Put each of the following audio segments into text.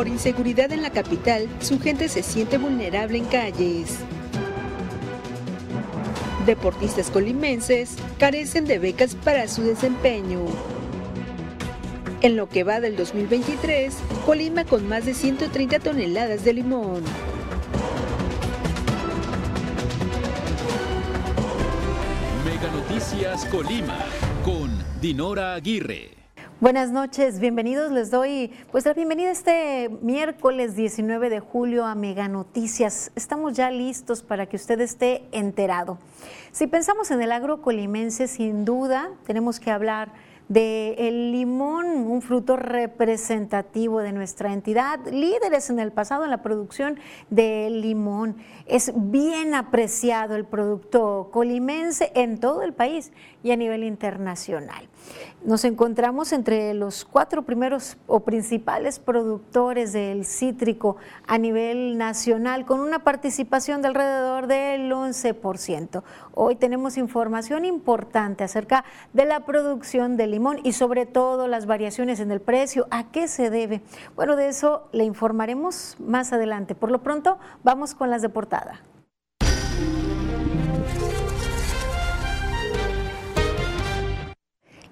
Por inseguridad en la capital, su gente se siente vulnerable en calles. Deportistas colimenses carecen de becas para su desempeño. En lo que va del 2023, Colima con más de 130 toneladas de limón. Mega Noticias Colima con Dinora Aguirre. Buenas noches, bienvenidos. Les doy pues la bienvenida este miércoles 19 de julio a Mega Noticias. Estamos ya listos para que usted esté enterado. Si pensamos en el agro colimense, sin duda tenemos que hablar del el limón, un fruto representativo de nuestra entidad, líderes en el pasado en la producción de limón. Es bien apreciado el producto colimense en todo el país y a nivel internacional. Nos encontramos entre los cuatro primeros o principales productores del cítrico a nivel nacional con una participación de alrededor del 11%. Hoy tenemos información importante acerca de la producción de limón y sobre todo las variaciones en el precio. ¿A qué se debe? Bueno, de eso le informaremos más adelante. Por lo pronto, vamos con las de portada.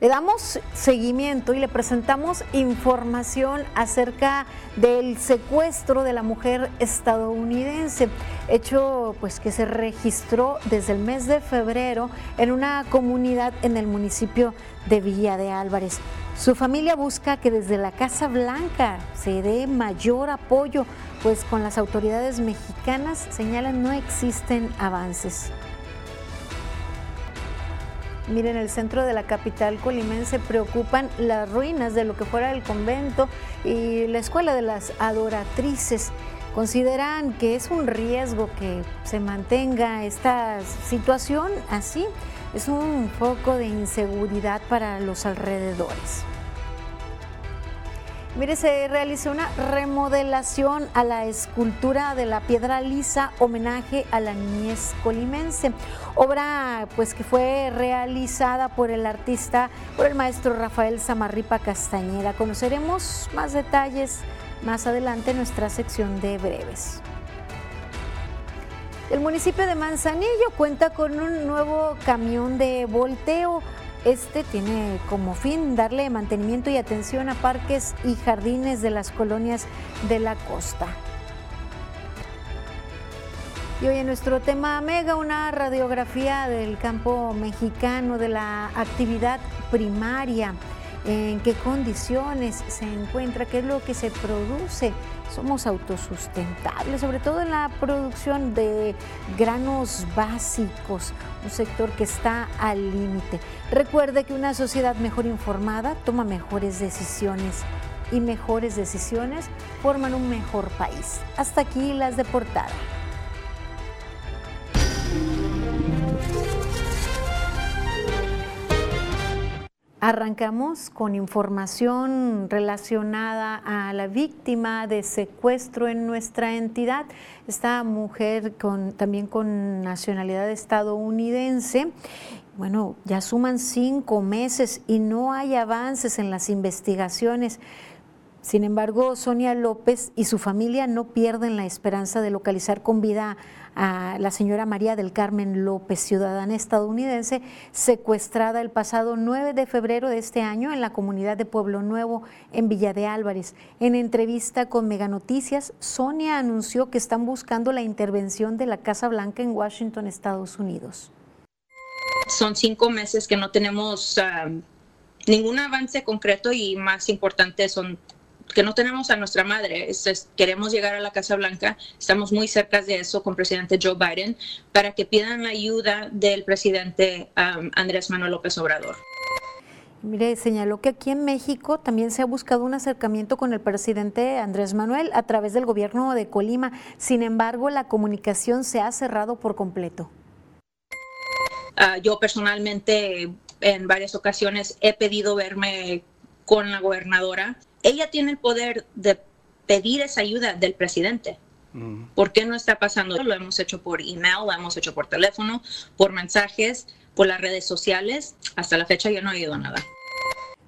Le damos seguimiento y le presentamos información acerca del secuestro de la mujer estadounidense, hecho pues que se registró desde el mes de febrero en una comunidad en el municipio de Villa de Álvarez. Su familia busca que desde la Casa Blanca se dé mayor apoyo, pues con las autoridades mexicanas señalan no existen avances. Miren, en el centro de la capital colimense preocupan las ruinas de lo que fuera el convento y la escuela de las adoratrices. Consideran que es un riesgo que se mantenga esta situación así. Es un foco de inseguridad para los alrededores. Mire, se realizó una remodelación a la escultura de la piedra lisa, homenaje a la niñez colimense. Obra pues que fue realizada por el artista, por el maestro Rafael Samarripa Castañeda. Conoceremos más detalles más adelante en nuestra sección de breves. El municipio de Manzanillo cuenta con un nuevo camión de volteo este tiene como fin darle mantenimiento y atención a parques y jardines de las colonias de la costa. Y hoy en nuestro tema Mega, una radiografía del campo mexicano de la actividad primaria en qué condiciones se encuentra, qué es lo que se produce. Somos autosustentables, sobre todo en la producción de granos básicos, un sector que está al límite. Recuerde que una sociedad mejor informada toma mejores decisiones y mejores decisiones forman un mejor país. Hasta aquí las de portada. Arrancamos con información relacionada a la víctima de secuestro en nuestra entidad. Esta mujer también con nacionalidad estadounidense. Bueno, ya suman cinco meses y no hay avances en las investigaciones. Sin embargo, Sonia López y su familia no pierden la esperanza de localizar con vida a la señora María del Carmen López, ciudadana estadounidense, secuestrada el pasado 9 de febrero de este año en la comunidad de Pueblo Nuevo, en Villa de Álvarez. En entrevista con Mega Noticias, Sonia anunció que están buscando la intervención de la Casa Blanca en Washington, Estados Unidos. Son cinco meses que no tenemos ah, ningún avance concreto y más importante son que no tenemos a nuestra madre. queremos llegar a la Casa Blanca, estamos muy cerca de eso con el presidente Joe Biden, para que pidan la ayuda del presidente um, Andrés Manuel López Obrador. Mire, señaló que aquí en México también se ha buscado un acercamiento con el presidente Andrés Manuel a través del gobierno de Colima. Sin embargo, la comunicación se ha cerrado por completo. Ah, yo personalmente en varias ocasiones he pedido verme con la gobernadora ella tiene el poder de pedir esa ayuda del presidente. Mm. ¿Por qué no está pasando? Lo hemos hecho por email, lo hemos hecho por teléfono, por mensajes, por las redes sociales. Hasta la fecha yo no he oído nada.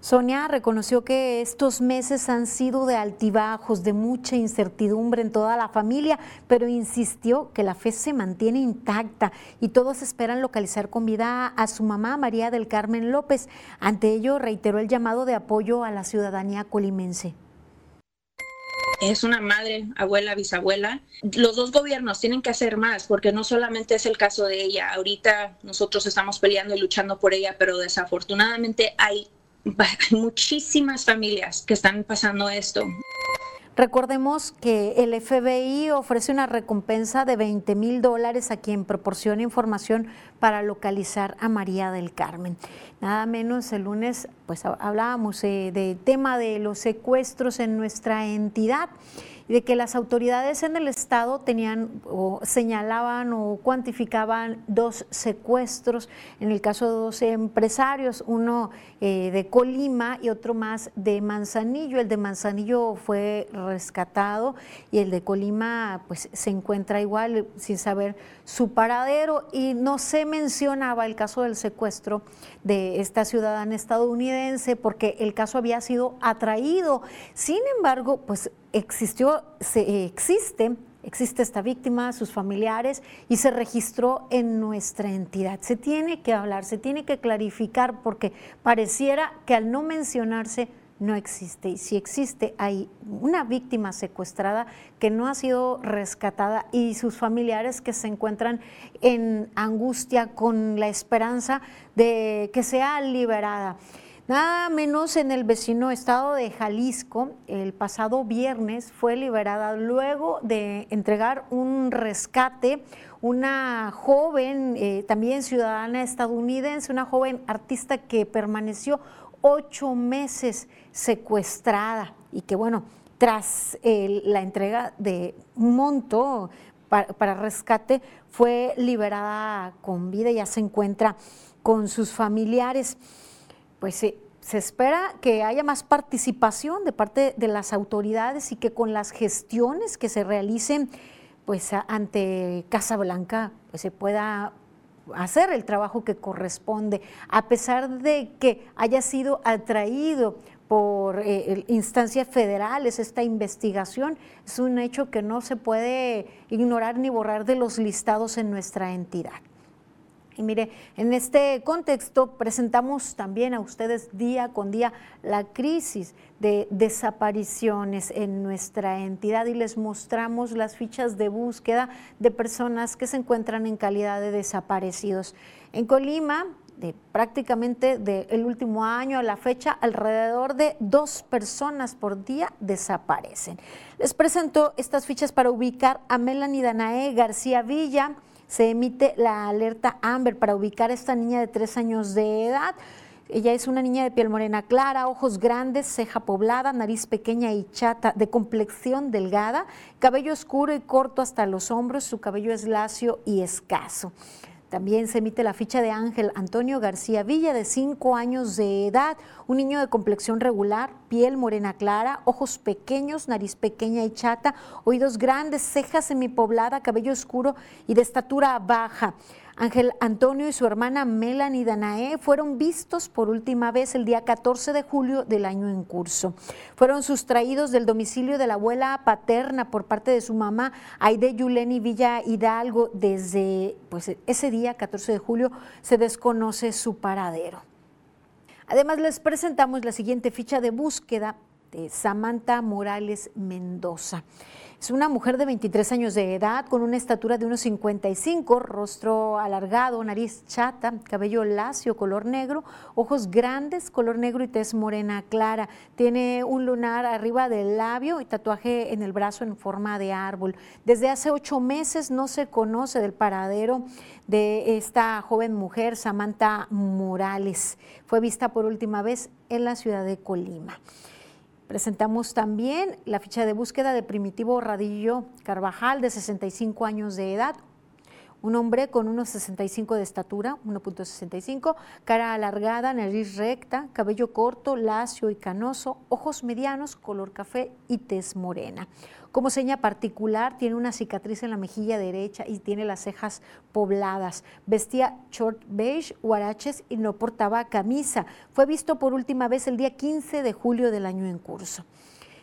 Sonia reconoció que estos meses han sido de altibajos, de mucha incertidumbre en toda la familia, pero insistió que la fe se mantiene intacta y todos esperan localizar con vida a su mamá María del Carmen López. Ante ello reiteró el llamado de apoyo a la ciudadanía colimense es una madre, abuela, bisabuela. Los dos gobiernos tienen que hacer más porque no solamente es el caso de ella. Ahorita nosotros estamos peleando y luchando por ella, pero desafortunadamente hay hay muchísimas familias que están pasando esto. Recordemos que el FBI ofrece una recompensa de 20 mil dólares a quien proporcione información para localizar a María del Carmen. Nada menos el lunes, pues hablábamos eh, del tema de los secuestros en nuestra entidad de que las autoridades en el estado tenían o señalaban o cuantificaban dos secuestros, en el caso de dos empresarios, uno eh, de Colima y otro más de Manzanillo. El de Manzanillo fue rescatado y el de Colima pues se encuentra igual sin saber su paradero y no se mencionaba el caso del secuestro de esta ciudadana estadounidense porque el caso había sido atraído. Sin embargo, pues existió, se, existe, existe esta víctima, sus familiares y se registró en nuestra entidad. Se tiene que hablar, se tiene que clarificar porque pareciera que al no mencionarse no existe. Y si existe, hay una víctima secuestrada que no ha sido rescatada y sus familiares que se encuentran en angustia con la esperanza de que sea liberada. Nada menos en el vecino estado de Jalisco, el pasado viernes fue liberada luego de entregar un rescate una joven, eh, también ciudadana estadounidense, una joven artista que permaneció ocho meses secuestrada y que bueno, tras la entrega de un monto para, rescate, fue liberada con vida, ya se encuentra con sus familiares pues se espera que haya más participación de parte de las autoridades y que con las gestiones que se realicen pues ante Casa Blanca pues, se pueda hacer el trabajo que corresponde, a pesar de que haya sido atraído por eh, instancias federales esta investigación, es un hecho que no se puede ignorar ni borrar de los listados en nuestra entidad. Y mire, en este contexto presentamos también a ustedes día con día la crisis de desapariciones en nuestra entidad y les mostramos las fichas de búsqueda de personas que se encuentran en calidad de desaparecidos. En Colima, de prácticamente del último año a la fecha, alrededor de dos personas por día desaparecen. Les presento estas fichas para ubicar a Melanie Danae García Villa, se emite la alerta Amber para ubicar a esta niña de tres años de edad. Ella es una niña de piel morena clara, ojos grandes, ceja poblada, nariz pequeña y chata, de complexión delgada, cabello oscuro y corto hasta los hombros, su cabello es lacio y escaso. También se emite la ficha de Ángel Antonio García Villa, de 5 años de edad, un niño de complexión regular, piel morena clara, ojos pequeños, nariz pequeña y chata, oídos grandes, cejas semipoblada, cabello oscuro y de estatura baja. Ángel Antonio y su hermana Melanie Danae fueron vistos por última vez el día 14 de julio del año en curso. Fueron sustraídos del domicilio de la abuela paterna por parte de su mamá, Aide Yuleni Villa Hidalgo. Desde pues, ese día, 14 de julio, se desconoce su paradero. Además, les presentamos la siguiente ficha de búsqueda de Samantha Morales Mendoza. Es una mujer de 23 años de edad, con una estatura de unos 55, rostro alargado, nariz chata, cabello lacio, color negro, ojos grandes, color negro y tez morena clara. Tiene un lunar arriba del labio y tatuaje en el brazo en forma de árbol. Desde hace ocho meses no se conoce del paradero de esta joven mujer, Samantha Morales. Fue vista por última vez en la ciudad de Colima. Presentamos también la ficha de búsqueda de Primitivo Radillo Carvajal, de 65 años de edad, un hombre con unos 65 de estatura, 1.65, cara alargada, nariz recta, cabello corto, lacio y canoso, ojos medianos, color café y tez morena. Como seña particular, tiene una cicatriz en la mejilla derecha y tiene las cejas pobladas. Vestía short beige, huaraches y no portaba camisa. Fue visto por última vez el día 15 de julio del año en curso.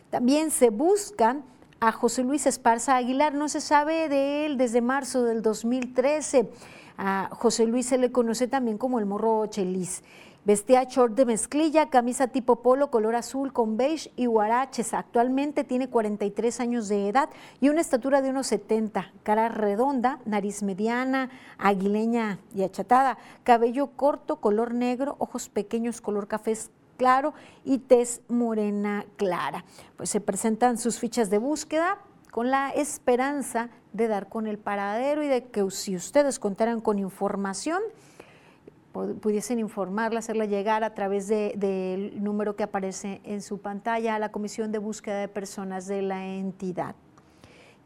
También se buscan a José Luis Esparza Aguilar. No se sabe de él desde marzo del 2013. A José Luis se le conoce también como el morro Chelis. Vestía short de mezclilla, camisa tipo polo color azul con beige y huaraches. Actualmente tiene 43 años de edad y una estatura de unos 70. Cara redonda, nariz mediana, aguileña y achatada. Cabello corto, color negro, ojos pequeños, color café claro y tez morena clara. Pues se presentan sus fichas de búsqueda con la esperanza de dar con el paradero y de que si ustedes contaran con información, pudiesen informarla, hacerla llegar a través del número que aparece en su pantalla a la Comisión de Búsqueda de Personas de la entidad.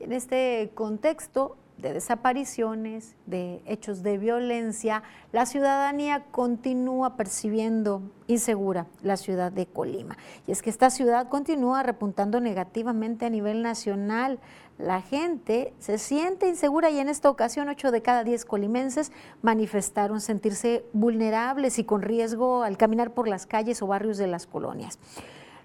En este contexto de desapariciones, de hechos de violencia, la ciudadanía continúa percibiendo insegura la ciudad de Colima. Y es que esta ciudad continúa repuntando negativamente a nivel nacional la gente se siente insegura y en esta ocasión 8 de cada 10 colimenses manifestaron sentirse vulnerables y con riesgo al caminar por las calles o barrios de las colonias.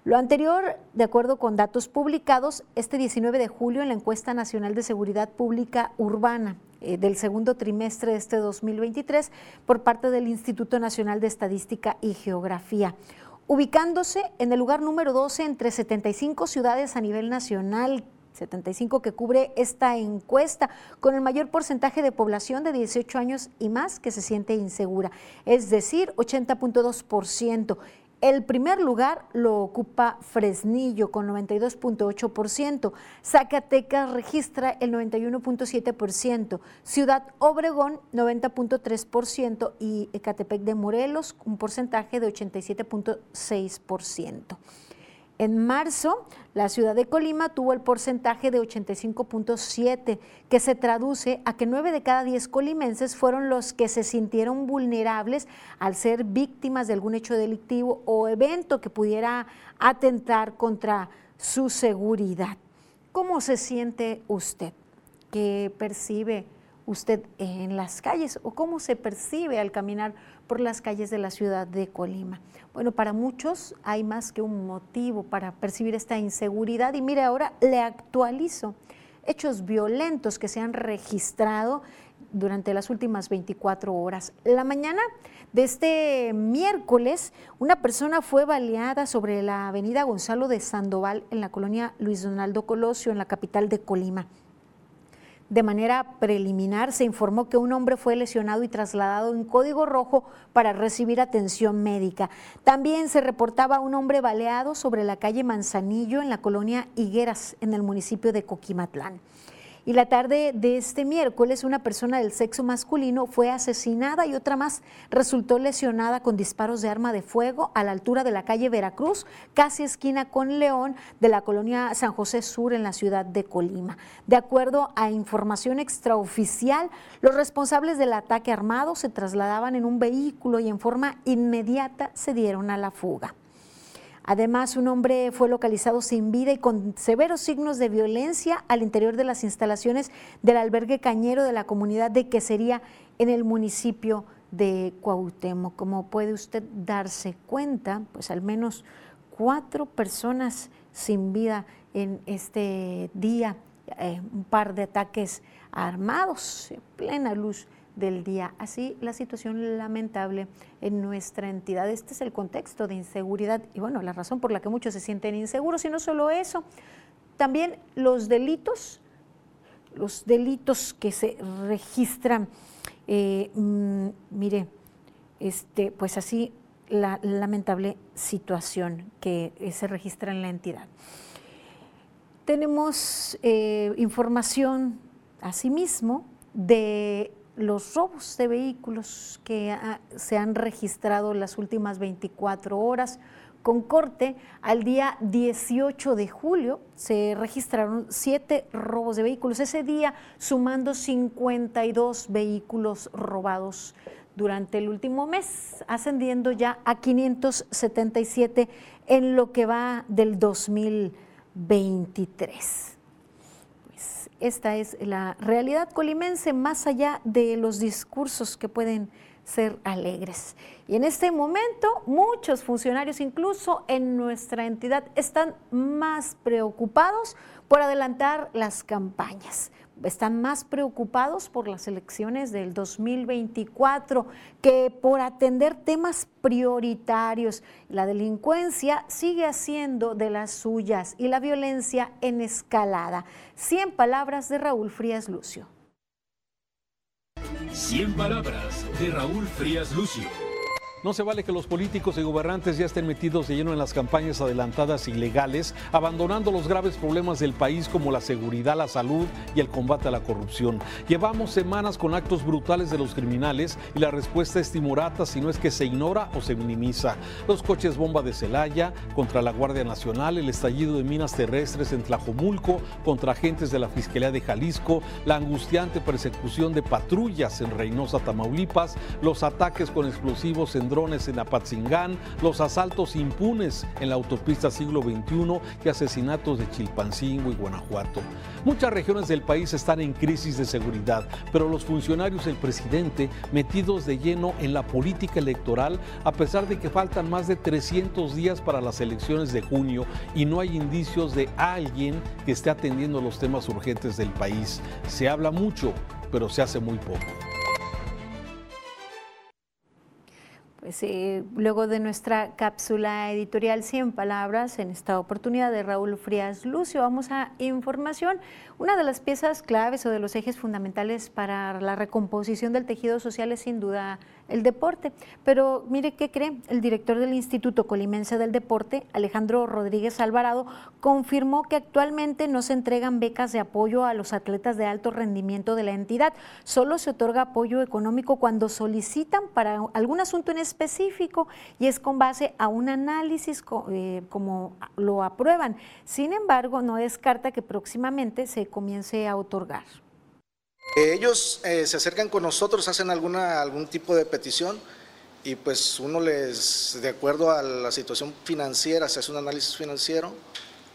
Lo anterior, de acuerdo con datos publicados este 19 de julio en la encuesta nacional de seguridad pública urbana eh, del segundo trimestre de este 2023 por parte del Instituto Nacional de Estadística y Geografía ubicándose en el lugar número 12 entre 75 ciudades a nivel nacional 75 que cubre esta encuesta, con el mayor porcentaje de población de 18 años y más que se siente insegura, es decir, 80.2%. El primer lugar lo ocupa Fresnillo con 92.8%, Zacatecas registra el 91.7%, Ciudad Obregón 90.3% y Ecatepec de Morelos un porcentaje de 87.6%. En marzo, la ciudad de Colima tuvo el porcentaje de 85.7, que se traduce a que 9 de cada 10 colimenses fueron los que se sintieron vulnerables al ser víctimas de algún hecho delictivo o evento que pudiera atentar contra su seguridad. ¿Cómo se siente usted? ¿Qué percibe usted en las calles o cómo se percibe al caminar por las calles de la ciudad de Colima? Bueno, para muchos hay más que un motivo para percibir esta inseguridad y mire, ahora le actualizo hechos violentos que se han registrado durante las últimas 24 horas. La mañana de este miércoles, una persona fue baleada sobre la avenida Gonzalo de Sandoval en la colonia Luis Donaldo Colosio, en la capital de Colima. De manera preliminar se informó que un hombre fue lesionado y trasladado en código rojo para recibir atención médica. También se reportaba un hombre baleado sobre la calle Manzanillo en la colonia Higueras, en el municipio de Coquimatlán. Y la tarde de este miércoles, una persona del sexo masculino fue asesinada y otra más resultó lesionada con disparos de arma de fuego a la altura de la calle Veracruz, casi esquina con León, de la colonia San José Sur en la ciudad de Colima. De acuerdo a información extraoficial, los responsables del ataque armado se trasladaban en un vehículo y en forma inmediata se dieron a la fuga. Además, un hombre fue localizado sin vida y con severos signos de violencia al interior de las instalaciones del albergue cañero de la comunidad de Quesería en el municipio de Cuauhtémoc. Como puede usted darse cuenta, pues al menos cuatro personas sin vida en este día, eh, un par de ataques armados en plena luz del día. Así la situación lamentable en nuestra entidad. Este es el contexto de inseguridad y bueno, la razón por la que muchos se sienten inseguros y no solo eso, también los delitos, los delitos que se registran, eh, mm, mire, este, pues así la lamentable situación que se registra en la entidad. Tenemos eh, información asimismo de los robos de vehículos que se han registrado las últimas 24 horas con corte al día 18 de julio se registraron siete robos de vehículos. Ese día sumando 52 vehículos robados durante el último mes, ascendiendo ya a 577 en lo que va del 2023. Esta es la realidad colimense más allá de los discursos que pueden ser alegres. Y en este momento muchos funcionarios, incluso en nuestra entidad, están más preocupados por adelantar las campañas. Están más preocupados por las elecciones del 2024 que por atender temas prioritarios. La delincuencia sigue haciendo de las suyas y la violencia en escalada. Cien palabras de Raúl Frías Lucio. 100 palabras de Raúl Frías Lucio. No se vale que los políticos y gobernantes ya estén metidos de lleno en las campañas adelantadas ilegales, abandonando los graves problemas del país como la seguridad, la salud y el combate a la corrupción. Llevamos semanas con actos brutales de los criminales y la respuesta es timorata si no es que se ignora o se minimiza. Los coches bomba de Celaya contra la Guardia Nacional, el estallido de minas terrestres en Tlajomulco contra agentes de la Fiscalía de Jalisco, la angustiante persecución de patrullas en Reynosa, Tamaulipas, los ataques con explosivos en drones en Apatzingán, los asaltos impunes en la autopista siglo XXI y asesinatos de Chilpancingo y Guanajuato. Muchas regiones del país están en crisis de seguridad, pero los funcionarios del presidente metidos de lleno en la política electoral, a pesar de que faltan más de 300 días para las elecciones de junio y no hay indicios de alguien que esté atendiendo los temas urgentes del país. Se habla mucho, pero se hace muy poco. Luego de nuestra cápsula editorial 100 palabras, en esta oportunidad de Raúl Frías Lucio, vamos a información. Una de las piezas claves o de los ejes fundamentales para la recomposición del tejido social es sin duda el deporte. Pero mire qué cree, el director del Instituto Colimense del Deporte, Alejandro Rodríguez Alvarado, confirmó que actualmente no se entregan becas de apoyo a los atletas de alto rendimiento de la entidad. Solo se otorga apoyo económico cuando solicitan para algún asunto en específico y es con base a un análisis eh, como lo aprueban. Sin embargo, no descarta que próximamente se comience a otorgar. Ellos eh, se acercan con nosotros, hacen alguna, algún tipo de petición y pues uno les, de acuerdo a la situación financiera, se hace un análisis financiero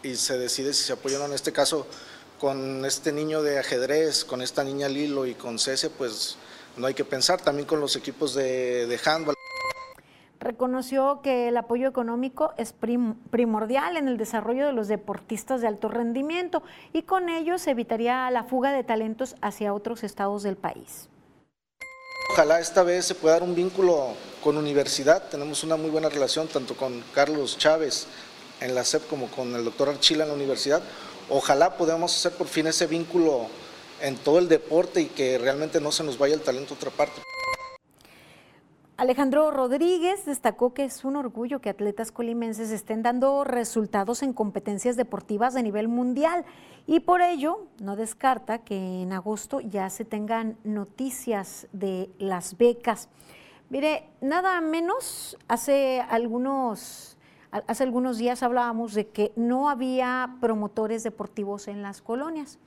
y se decide si se apoyan o. En este caso, con este niño de ajedrez, con esta niña Lilo y con Cese, pues no hay que pensar, también con los equipos de, de handball reconoció que el apoyo económico es primordial en el desarrollo de los deportistas de alto rendimiento y con ello se evitaría la fuga de talentos hacia otros estados del país. Ojalá esta vez se pueda dar un vínculo con universidad. Tenemos una muy buena relación tanto con Carlos Chávez en la SEP como con el doctor Archila en la universidad. Ojalá podamos hacer por fin ese vínculo en todo el deporte y que realmente no se nos vaya el talento a otra parte. Alejandro Rodríguez destacó que es un orgullo que atletas colimenses estén dando resultados en competencias deportivas de nivel mundial y por ello no descarta que en agosto ya se tengan noticias de las becas. Mire, nada menos hace algunos hace algunos días hablábamos de que no había promotores deportivos en las colonias.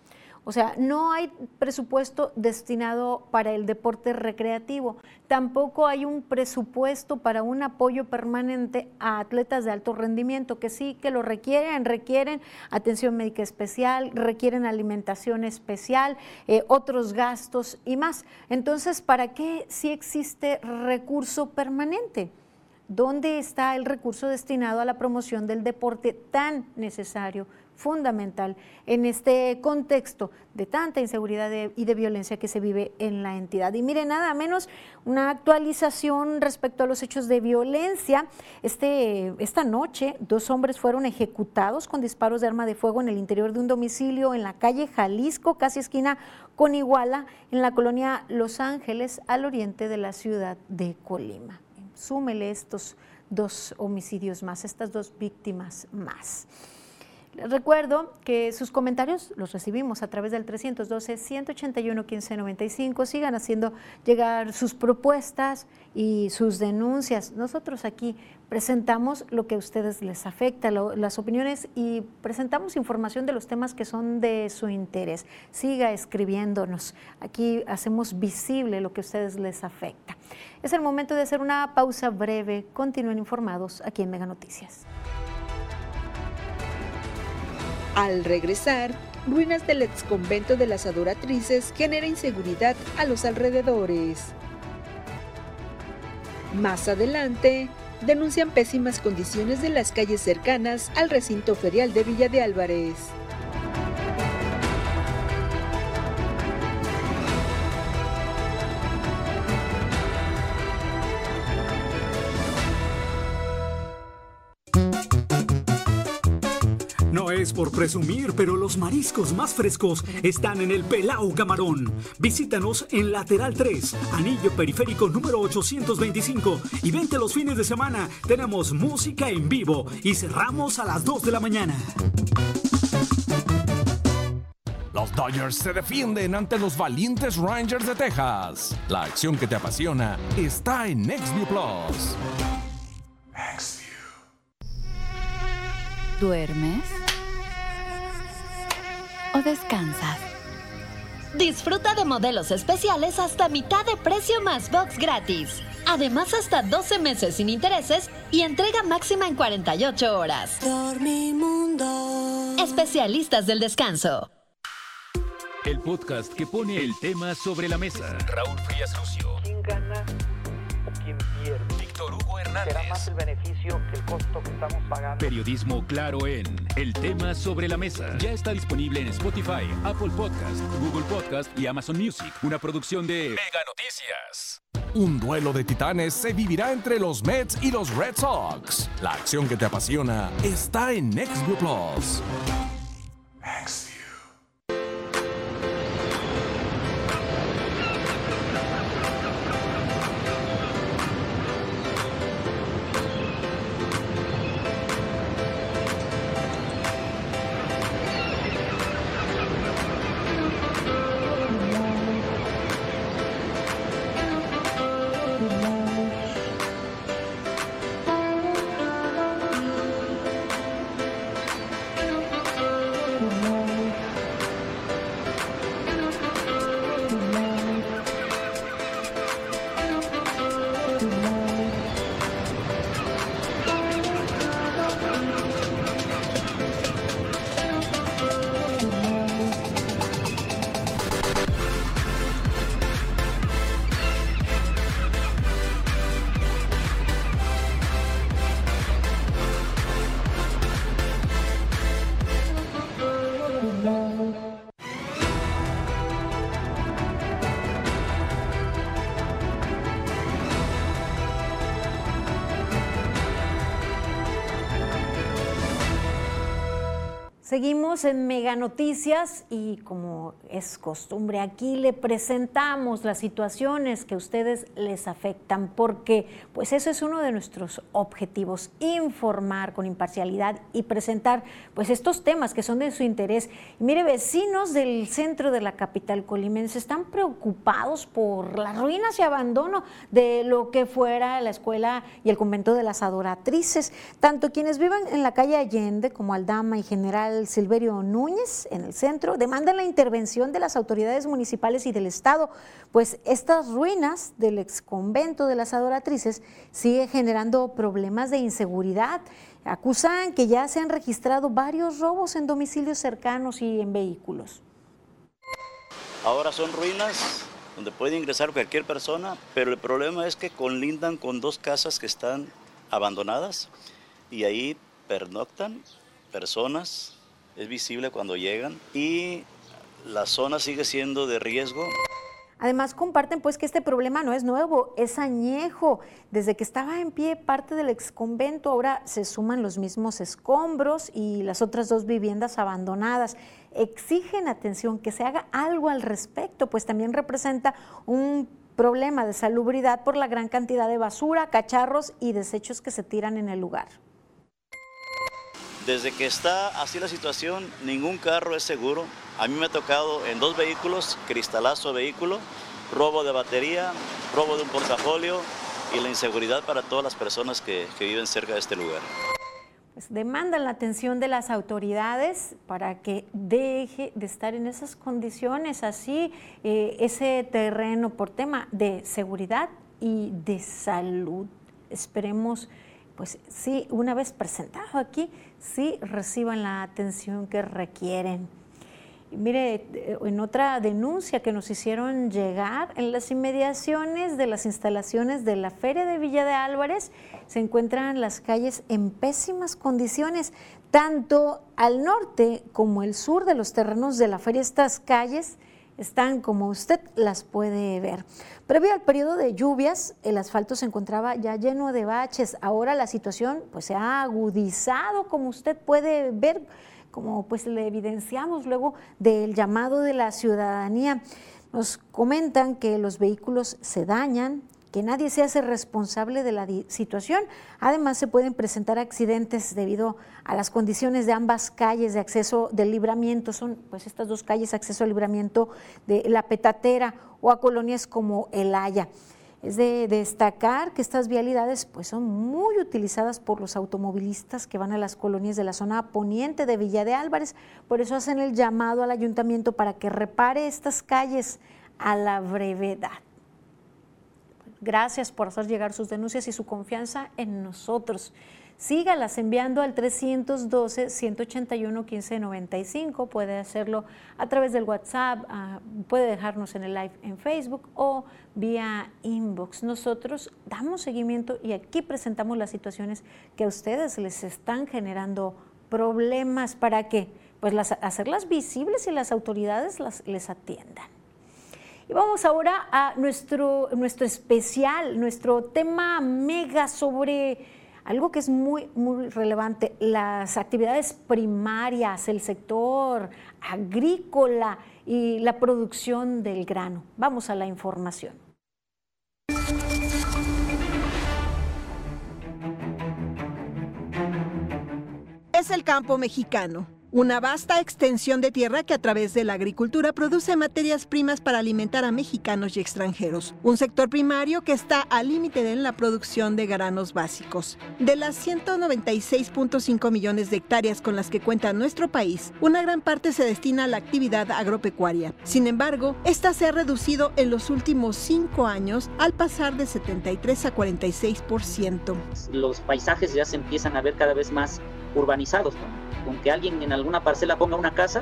O sea, no hay presupuesto destinado para el deporte recreativo. Tampoco hay un presupuesto para un apoyo permanente a atletas de alto rendimiento, que sí que lo requieren, requieren atención médica especial, requieren alimentación especial, eh, otros gastos y más. Entonces, ¿para qué si existe recurso permanente? ¿Dónde está el recurso destinado a la promoción del deporte tan necesario fundamental en este contexto de tanta inseguridad y de violencia que se vive en la entidad. Y mire, nada menos una actualización respecto a los hechos de violencia. Este, esta noche, dos hombres fueron ejecutados con disparos de arma de fuego en el interior de un domicilio en la calle Jalisco, casi esquina con Iguala, en la colonia Los Ángeles, al oriente de la ciudad de Colima. Súmele estos dos homicidios más, estas dos víctimas más. Recuerdo que sus comentarios los recibimos a través del 312-181-1595. Sigan haciendo llegar sus propuestas y sus denuncias. Nosotros aquí presentamos lo que a ustedes les afecta, las opiniones y presentamos información de los temas que son de su interés. Siga escribiéndonos. Aquí hacemos visible lo que a ustedes les afecta. Es el momento de hacer una pausa breve. Continúen informados aquí en Mega Noticias. Al regresar, ruinas del exconvento de las adoratrices genera inseguridad a los alrededores. Más adelante, denuncian pésimas condiciones de las calles cercanas al recinto ferial de Villa de Álvarez. Por presumir, pero los mariscos más frescos están en el Pelau Camarón. Visítanos en Lateral 3, Anillo Periférico número 825 y vente los fines de semana. Tenemos música en vivo y cerramos a las 2 de la mañana. Los Dodgers se defienden ante los valientes Rangers de Texas. La acción que te apasiona está en NextView Plus. ¿Duermes? Descansas. Disfruta de modelos especiales hasta mitad de precio más box gratis. Además, hasta 12 meses sin intereses y entrega máxima en 48 horas. Dormimundo. Especialistas del descanso. El podcast que pone el tema sobre la mesa. Raúl Frías Lucio. ¿Quién gana Hernández. Será más el beneficio que el costo que estamos pagando. Periodismo claro en El tema sobre la mesa. Ya está disponible en Spotify, Apple Podcast, Google Podcast y Amazon Music. Una producción de Mega Noticias. Un duelo de titanes se vivirá entre los Mets y los Red Sox. La acción que te apasiona está en NextView Plus. En Mega Noticias y como costumbre aquí le presentamos las situaciones que a ustedes les afectan porque pues eso es uno de nuestros objetivos, informar con imparcialidad y presentar pues estos temas que son de su interés. Mire, vecinos del centro de la capital colimense están preocupados por las ruinas y abandono de lo que fuera la escuela y el convento de las adoratrices, tanto quienes viven en la calle Allende como Aldama y General Silverio Núñez en el centro demandan la intervención de las autoridades municipales y del Estado, pues estas ruinas del exconvento de las adoratrices sigue generando problemas de inseguridad. Acusan que ya se han registrado varios robos en domicilios cercanos y en vehículos. Ahora son ruinas donde puede ingresar cualquier persona, pero el problema es que colindan con dos casas que están abandonadas y ahí pernoctan personas es visible cuando llegan y la zona sigue siendo de riesgo. Además comparten pues que este problema no es nuevo, es añejo. Desde que estaba en pie parte del exconvento, ahora se suman los mismos escombros y las otras dos viviendas abandonadas. Exigen atención, que se haga algo al respecto, pues también representa un problema de salubridad por la gran cantidad de basura, cacharros y desechos que se tiran en el lugar. Desde que está así la situación, ningún carro es seguro. A mí me ha tocado en dos vehículos, cristalazo vehículo, robo de batería, robo de un portafolio y la inseguridad para todas las personas que, viven cerca de este lugar. Pues demandan la atención de las autoridades para que deje de estar en esas condiciones, así eh, ese terreno por tema de seguridad y de salud. Esperemos, pues sí, una vez presentado aquí, sí reciban la atención que requieren. Mire, eh, en otra denuncia que nos hicieron llegar, en las inmediaciones de las instalaciones de la Feria de Villa de Álvarez se encuentran las calles en pésimas condiciones, tanto al norte como el sur de los terrenos de la feria. Estas calles están como usted las puede ver. Previo al periodo de lluvias, el asfalto se encontraba ya lleno de baches. Ahora la situación pues, se ha agudizado, como usted puede ver como pues le evidenciamos luego del llamado de la ciudadanía. Nos comentan que los vehículos se dañan, que nadie se hace responsable de la situación. Además, se pueden presentar accidentes debido a las condiciones de ambas calles de acceso del libramiento. Son pues estas dos calles acceso al libramiento de la Petatera o a colonias como El Haya. Es de destacar que estas vialidades pues, son muy utilizadas por los automovilistas que van a las colonias de la zona poniente de Villa de Álvarez. Por eso hacen el llamado al ayuntamiento para que repare estas calles a la brevedad. Gracias por hacer llegar sus denuncias y su confianza en nosotros sígalas enviando al 312-181-1595. Puede hacerlo a través del WhatsApp, ah, puede dejarnos en el live en Facebook o vía inbox. Nosotros damos seguimiento y aquí presentamos las situaciones que a ustedes les están generando problemas para que pues las, hacerlas visibles y las autoridades las, les atiendan. Y vamos ahora a nuestro, nuestro especial, nuestro tema mega sobre algo que es muy, muy relevante, las actividades primarias, el sector agrícola y la producción del grano. Vamos a la información. Es el campo mexicano una vasta extensión de tierra que a través de la agricultura produce materias primas para alimentar a mexicanos y extranjeros. Un sector primario que está al límite en la producción de granos básicos. De las 196.5 millones de hectáreas con las que cuenta nuestro país, una gran parte se destina a la actividad agropecuaria. Sin embargo, esta se ha reducido en los últimos cinco años al pasar de 73 a 46%. Los paisajes ya se empiezan a ver cada vez más urbanizados con que alguien en alguna parcela ponga una casa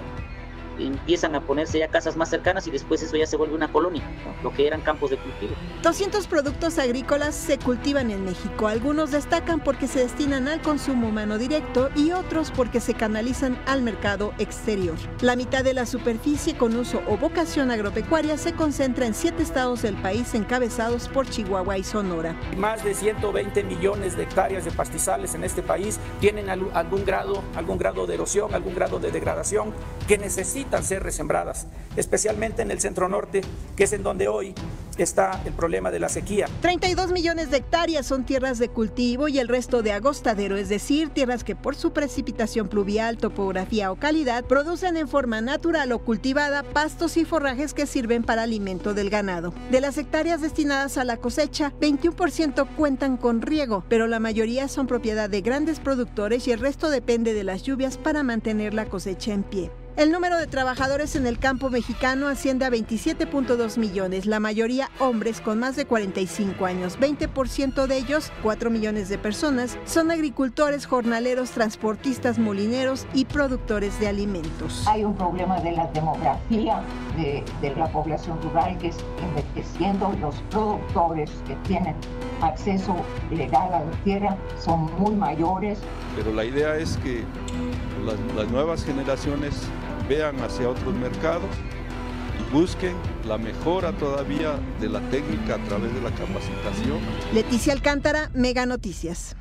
empiezan a ponerse ya casas más cercanas y después eso ya se vuelve una colonia, lo que eran campos de cultivo. 200 productos agrícolas se cultivan en México. Algunos destacan porque se destinan al consumo humano directo y otros porque se canalizan al mercado exterior. La mitad de la superficie con uso o vocación agropecuaria se concentra en siete estados del país encabezados por Chihuahua y Sonora. Más de 120 millones de hectáreas de pastizales en este país tienen algún grado, algún grado de erosión, algún grado de degradación que necesitan ser resembradas, especialmente en el centro norte, que es en donde hoy está el problema de la sequía. 32 millones de hectáreas son tierras de cultivo y el resto de agostadero, es decir, tierras que por su precipitación pluvial, topografía o calidad producen en forma natural o cultivada pastos y forrajes que sirven para alimento del ganado. De las hectáreas destinadas a la cosecha, 21% cuentan con riego, pero la mayoría son propiedad de grandes productores y el resto depende de las lluvias para mantener la cosecha en pie. El número de trabajadores en el campo mexicano asciende a 27.2 millones, la mayoría hombres con más de 45 años. 20% de ellos, 4 millones de personas, son agricultores, jornaleros, transportistas, molineros y productores de alimentos. Hay un problema de la demografía de, de la población rural que es envejeciendo. Los productores que tienen acceso legal a la tierra son muy mayores. Pero la idea es que las, las nuevas generaciones vean hacia otros mercados y busquen la mejora todavía de la técnica a través de la capacitación. Leticia Alcántara, Mega Noticias.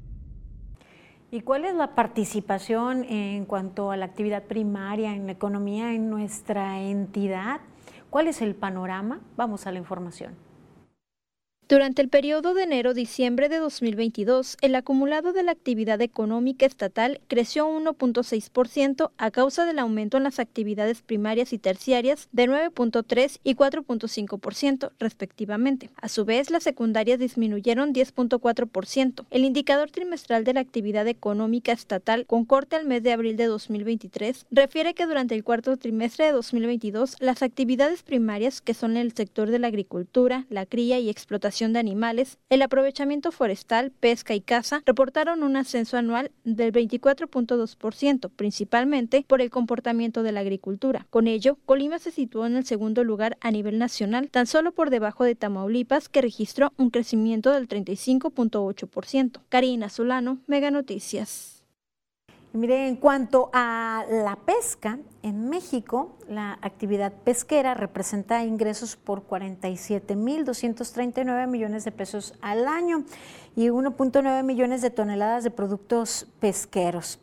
¿Y cuál es la participación en cuanto a la actividad primaria en la economía en nuestra entidad? ¿Cuál es el panorama? Vamos a la información. Durante el periodo de enero-diciembre de 2022, el acumulado de la actividad económica estatal creció 1.6% a causa del aumento en las actividades primarias y terciarias de 9.3 y 4.5% respectivamente. A su vez, las secundarias disminuyeron 10.4%. El indicador trimestral de la actividad económica estatal con corte al mes de abril de 2023 refiere que durante el cuarto trimestre de 2022, las actividades primarias, que son el sector de la agricultura, la cría y explotación de animales, el aprovechamiento forestal, pesca y caza reportaron un ascenso anual del 24.2%, principalmente por el comportamiento de la agricultura. Con ello, Colima se situó en el segundo lugar a nivel nacional, tan solo por debajo de Tamaulipas, que registró un crecimiento del 35.8%. Karina Solano, Mega Noticias. Mire, en cuanto a la pesca, en México la actividad pesquera representa ingresos por 47.239 millones de pesos al año y 1.9 millones de toneladas de productos pesqueros.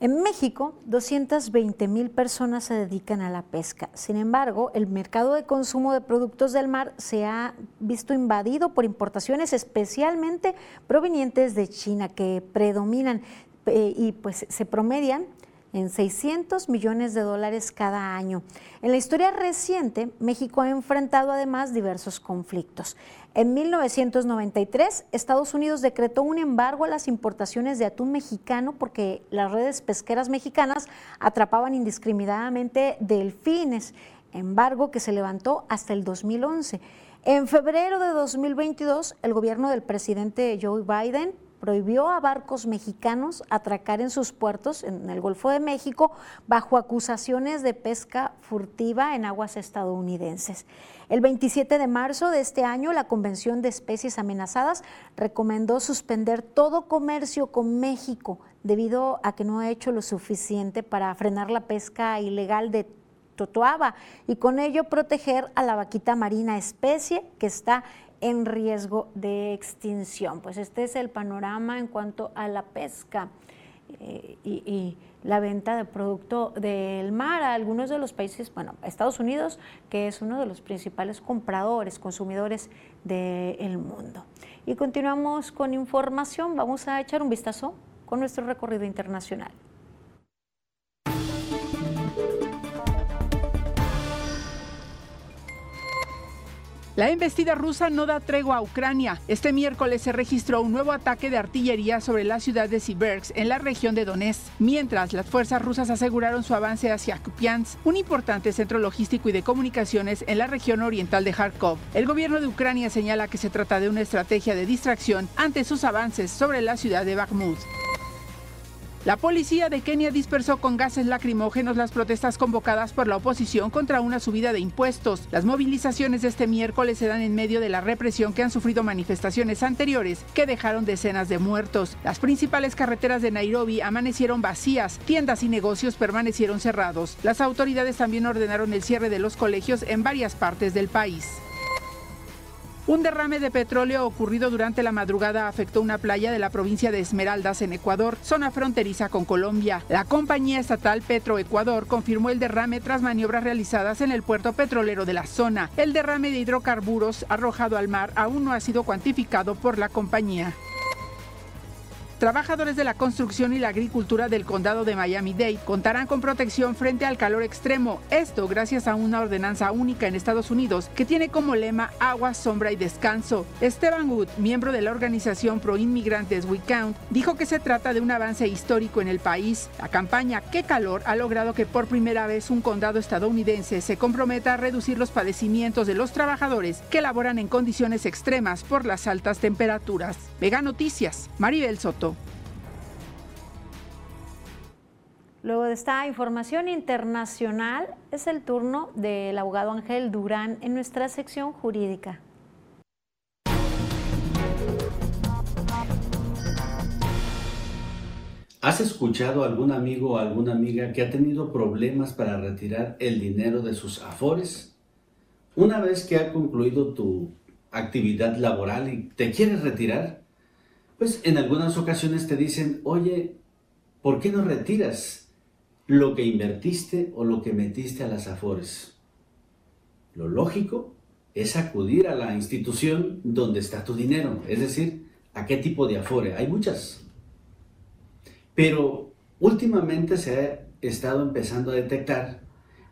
En México, 220 mil personas se dedican a la pesca. Sin embargo, el mercado de consumo de productos del mar se ha visto invadido por importaciones especialmente provenientes de China que predominan. Y pues se promedian en 600 millones de dólares cada año. En la historia reciente, México ha enfrentado además diversos conflictos. En 1993, Estados Unidos decretó un embargo a las importaciones de atún mexicano porque las redes pesqueras mexicanas atrapaban indiscriminadamente delfines, embargo que se levantó hasta el 2011. En febrero de 2022, el gobierno del presidente Joe Biden prohibió a barcos mexicanos atracar en sus puertos en el Golfo de México bajo acusaciones de pesca furtiva en aguas estadounidenses. El 27 de marzo de este año, la Convención de Especies Amenazadas recomendó suspender todo comercio con México debido a que no ha hecho lo suficiente para frenar la pesca ilegal de totoaba y con ello proteger a la vaquita marina especie que está en riesgo de extinción. Pues este es el panorama en cuanto a la pesca eh, y, la venta de producto del mar a algunos de los países, bueno, Estados Unidos, que es uno de los principales compradores, consumidores del mundo. Y continuamos con información, vamos a echar un vistazo con nuestro recorrido internacional. La embestida rusa no da tregua a Ucrania. Este miércoles se registró un nuevo ataque de artillería sobre la ciudad de Siversk, en la región de Donetsk, mientras las fuerzas rusas aseguraron su avance hacia Kupiansk, un importante centro logístico y de comunicaciones en la región oriental de Kharkov. El gobierno de Ucrania señala que se trata de una estrategia de distracción ante sus avances sobre la ciudad de Bakhmut. La policía de Kenia dispersó con gases lacrimógenos las protestas convocadas por la oposición contra una subida de impuestos. Las movilizaciones de este miércoles se dan en medio de la represión que han sufrido manifestaciones anteriores que dejaron decenas de muertos. Las principales carreteras de Nairobi amanecieron vacías, tiendas y negocios permanecieron cerrados. Las autoridades también ordenaron el cierre de los colegios en varias partes del país. Un derrame de petróleo ocurrido durante la madrugada afectó una playa de la provincia de Esmeraldas en Ecuador, zona fronteriza con Colombia. La compañía estatal Petroecuador confirmó el derrame tras maniobras realizadas en el puerto petrolero de la zona. El derrame de hidrocarburos arrojado al mar aún no ha sido cuantificado por la compañía. Trabajadores de la construcción y la agricultura del condado de Miami-Dade contarán con protección frente al calor extremo. Esto gracias a una ordenanza única en Estados Unidos que tiene como lema agua, sombra y descanso. Esteban Wood, miembro de la organización pro inmigrantes We Count, dijo que se trata de un avance histórico en el país. La campaña Qué calor ha logrado que por primera vez un condado estadounidense se comprometa a reducir los padecimientos de los trabajadores que laboran en condiciones extremas por las altas temperaturas. Vega Noticias, Maribel Soto. Luego de esta información internacional, es el turno del abogado Ángel Durán en nuestra sección jurídica. ¿Has escuchado a algún amigo o alguna amiga que ha tenido problemas para retirar el dinero de sus afores? Una vez que ha concluido tu actividad laboral y te quieres retirar, pues en algunas ocasiones te dicen, oye, ¿por qué no retiras lo que invertiste o lo que metiste a las afores. Lo lógico es acudir a la institución donde está tu dinero, es decir, a qué tipo de afore. Hay muchas. Pero últimamente se ha estado empezando a detectar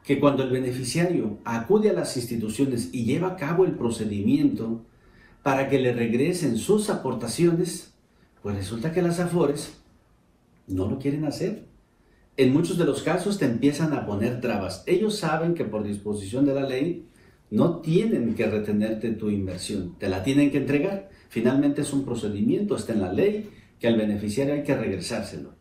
que cuando el beneficiario acude a las instituciones y lleva a cabo el procedimiento para que le regresen sus aportaciones, pues resulta que las afores no lo quieren hacer. En muchos de los casos te empiezan a poner trabas. Ellos saben que por disposición de la ley no tienen que retenerte tu inversión, te la tienen que entregar. Finalmente es un procedimiento, está en la ley, que al beneficiario hay que regresárselo.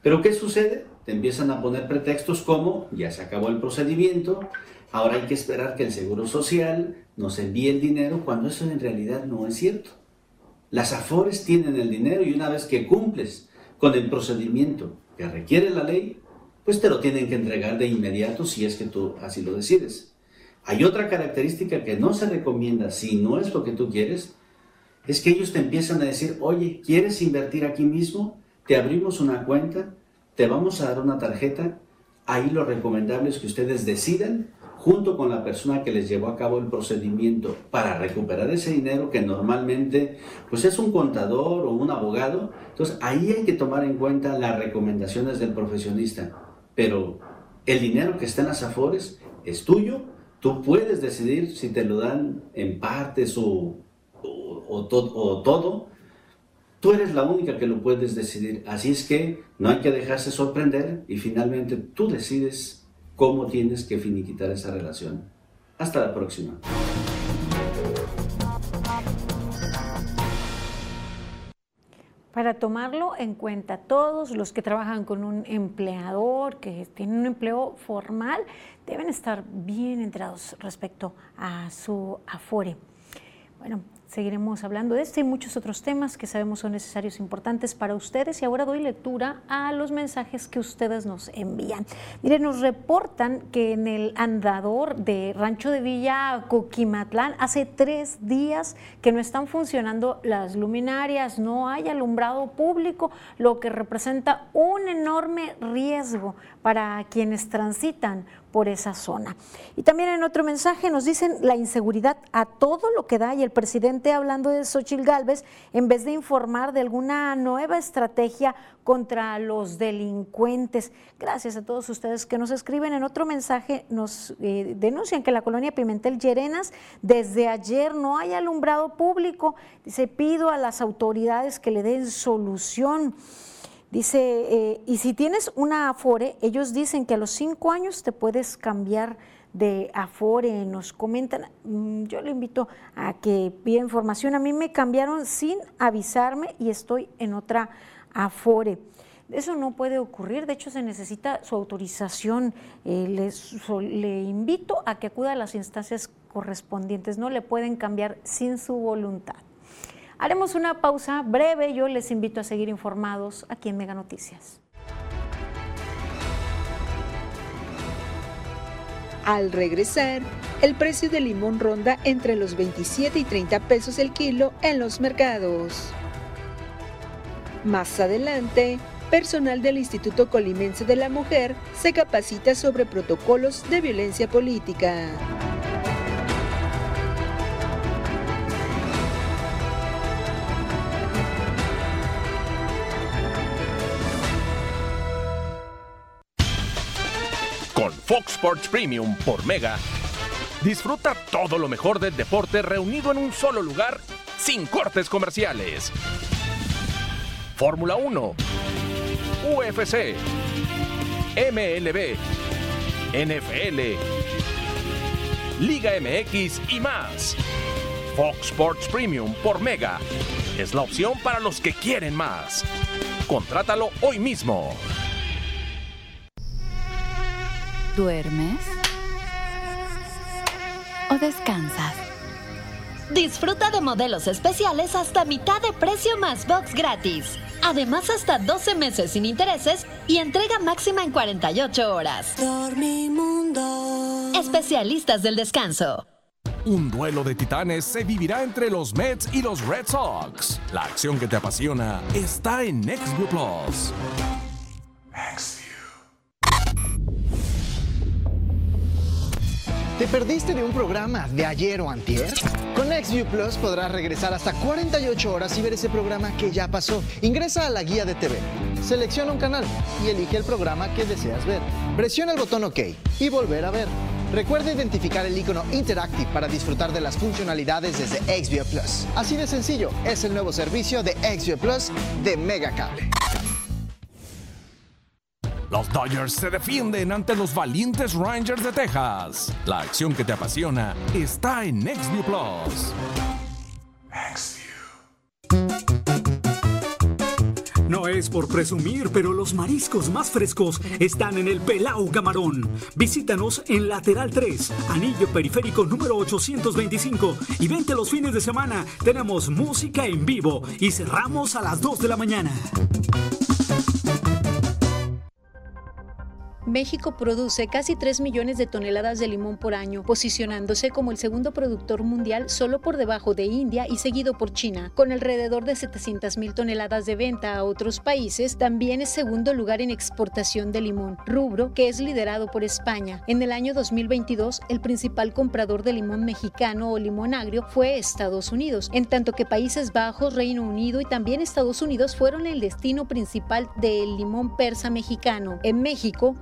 Pero ¿qué sucede? Te empiezan a poner pretextos como, ya se acabó el procedimiento, ahora hay que esperar que el Seguro Social nos envíe el dinero, cuando eso en realidad no es cierto. Las AFORES tienen el dinero y una vez que cumples con el procedimiento que requiere la ley, pues te lo tienen que entregar de inmediato si es que tú así lo decides. Hay otra característica que no se recomienda si no es lo que tú quieres, es que ellos te empiezan a decir, oye, ¿quieres invertir aquí mismo? Te abrimos una cuenta, te vamos a dar una tarjeta. Ahí lo recomendable es que ustedes decidan, junto con la persona que les llevó a cabo el procedimiento para recuperar ese dinero, que normalmente pues es un contador o un abogado. Entonces ahí hay que tomar en cuenta las recomendaciones del profesionista. Pero el dinero que está en las afores es tuyo Tú puedes decidir si te lo dan en partes o, o, todo. Tú eres la única que lo puedes decidir. Así es que no hay que dejarse sorprender y finalmente tú decides cómo tienes que finiquitar esa relación. Hasta la próxima. para tomarlo en cuenta. Todos los que trabajan con un empleador, que tienen un empleo formal, deben estar bien enterados respecto a su afore. Bueno, Seguiremos hablando de este y muchos otros temas que sabemos son necesarios e importantes para ustedes y ahora doy lectura a los mensajes que ustedes nos envían. Miren, nos reportan que en el andador de Rancho de Villa Coquimatlán hace tres días que no están funcionando las luminarias, no hay alumbrado público, lo que representa un enorme riesgo para quienes transitan por esa zona. Y también en otro mensaje nos dicen la inseguridad a todo lo que da y el presidente hablando de Xochil Gálvez, en vez de informar de alguna nueva estrategia contra los delincuentes. Gracias a todos ustedes que nos escriben. En otro mensaje nos eh, denuncian que la colonia Pimentel Llerenas desde ayer no hay alumbrado público. Dice, pido a las autoridades que le den solución. Dice, eh, y si tienes una Afore, ellos dicen que a los cinco años te puedes cambiar de Afore, nos comentan, mm, yo le invito a que pida información, a mí me cambiaron sin avisarme y estoy en otra Afore. Eso no puede ocurrir, de hecho se necesita su autorización. Eh, le invito a que acuda a las instancias correspondientes, no le pueden cambiar sin su voluntad. Haremos una pausa breve. Yo les invito a seguir informados aquí en Mega Noticias. Al regresar, el precio del limón ronda entre los 27 y 30 pesos el kilo en los mercados. Más adelante, personal del Instituto Colimense de la Mujer se capacita sobre protocolos de violencia política. Fox Sports Premium por Mega, disfruta todo lo mejor del deporte reunido en un solo lugar sin cortes comerciales. Fórmula 1, UFC, MLB, NFL, Liga MX y más. Fox Sports Premium por Mega es la opción para los que quieren más. Contrátalo hoy mismo. ¿Duermes? ¿O descansas? Disfruta de modelos especiales hasta mitad de precio más box gratis. Además, hasta 12 meses sin intereses y entrega máxima en 48 horas. Dormimundo. Especialistas del descanso. Un duelo de titanes se vivirá entre los Mets y los Red Sox. La acción que te apasiona está en NextView Plus. ¿Te perdiste de un programa de ayer o antier? Con XView Plus podrás regresar hasta 48 horas y ver ese programa que ya pasó. Ingresa a la guía de TV, selecciona un canal y elige el programa que deseas ver. Presiona el botón OK y volver a ver. Recuerda identificar el icono Interactive para disfrutar de las funcionalidades desde XView Plus. Así de sencillo, es el nuevo servicio de XView Plus de Megacable. Los Dodgers se defienden ante los valientes Rangers de Texas. La acción que te apasiona está en XView Plus. No es por presumir, pero los mariscos más frescos están en el Pelau Camarón. Visítanos en Lateral 3, Anillo Periférico número 825 y vente los fines de semana. Tenemos música en vivo y cerramos a las 2 de la mañana. México produce casi 3 millones de toneladas de limón por año, posicionándose como el segundo productor mundial solo por debajo de India y seguido por China. Con alrededor de 700 mil toneladas de venta a otros países, también es segundo lugar en exportación de limón, rubro que es liderado por España. En el año 2022, el principal comprador de limón mexicano o limón agrio fue Estados Unidos, en tanto que Países Bajos, Reino Unido y también Estados Unidos fueron el destino principal del limón persa mexicano. En México,